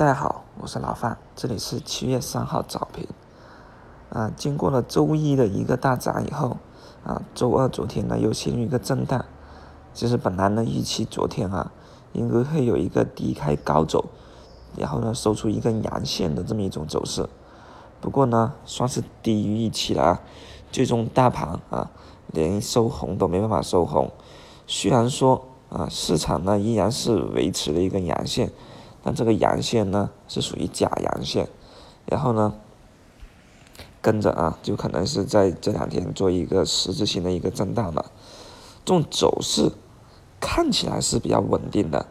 大家好，我是老范，这里是七月三号早评。啊，经过了周一的一个大涨以后，啊，周二昨天呢又陷入一个震荡。其实本来呢预期昨天啊应该会有一个低开高走，然后呢收出一根阳线的这么一种走势。不过呢算是低于预期了啊，最终大盘啊连收红都没办法收红。虽然说啊市场呢依然是维持了一根阳线。但这个阳线呢是属于假阳线，然后呢跟着啊就可能是在这两天做一个实质性的一个震荡了。这种走势看起来是比较稳定的，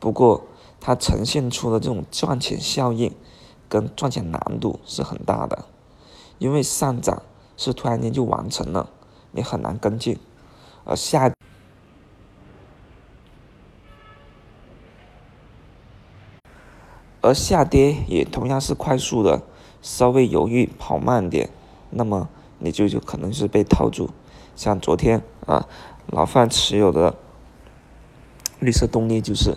不过它呈现出的这种赚钱效应跟赚钱难度是很大的，因为上涨是突然间就完成了，你很难跟进，而下。而下跌也同样是快速的，稍微犹豫跑慢点，那么你就就可能是被套住。像昨天啊，老范持有的绿色动力就是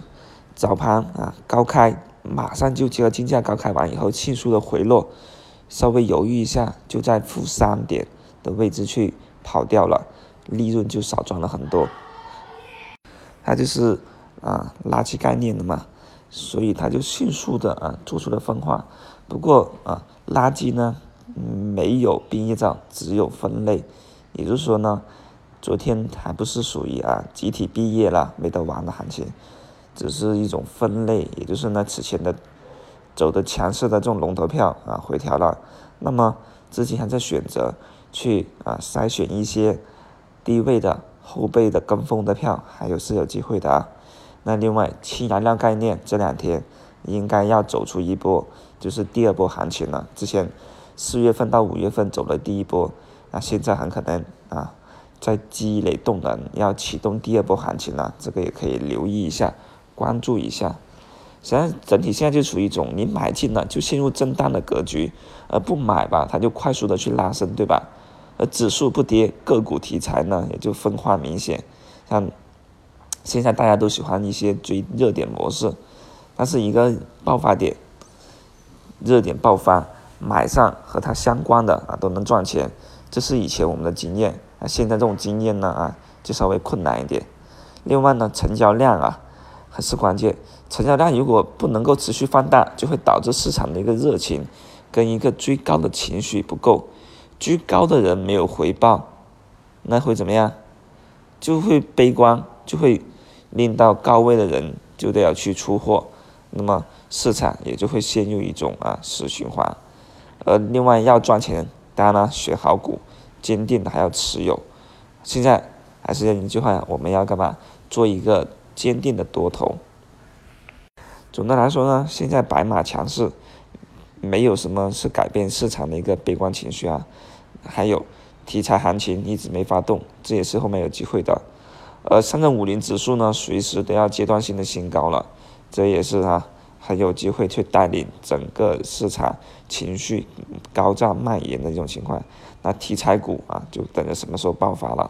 早盘啊高开，马上就接到金价高开完以后迅速的回落，稍微犹豫一下就在负三点的位置去跑掉了，利润就少赚了很多。它就是啊垃圾概念的嘛。所以它就迅速的啊做出了分化，不过啊垃圾呢没有毕业照，只有分类，也就是说呢，昨天还不是属于啊集体毕业了没得玩的行情，只是一种分类，也就是呢此前的走的强势的这种龙头票啊回调了，那么资金还在选择去啊筛选一些低位的后备的跟风的票，还有是有机会的啊。那另外，氢燃料概念这两天应该要走出一波，就是第二波行情了。之前四月份到五月份走了第一波，那现在很可能啊，在积累动能，要启动第二波行情了。这个也可以留意一下，关注一下。实际上，整体现在就处于一种你买进了就陷入震荡的格局，而不买吧，它就快速的去拉升，对吧？而指数不跌，个股题材呢也就分化明显，像。现在大家都喜欢一些追热点模式，它是一个爆发点，热点爆发买上和它相关的啊都能赚钱，这是以前我们的经验啊。现在这种经验呢啊就稍微困难一点。另外呢，成交量啊还是关键，成交量如果不能够持续放大，就会导致市场的一个热情跟一个追高的情绪不够，追高的人没有回报，那会怎么样？就会悲观，就会。令到高位的人就得要去出货，那么市场也就会陷入一种啊死循环。而另外要赚钱，当然了，选好股，坚定的还要持有。现在还是那句话，我们要干嘛？做一个坚定的多头。总的来说呢，现在白马强势，没有什么是改变市场的一个悲观情绪啊。还有题材行情一直没发动，这也是后面有机会的。而上证五零指数呢，随时都要阶段性的新高了，这也是它很有机会去带领整个市场情绪高涨蔓延的一种情况。那题材股啊，就等着什么时候爆发了。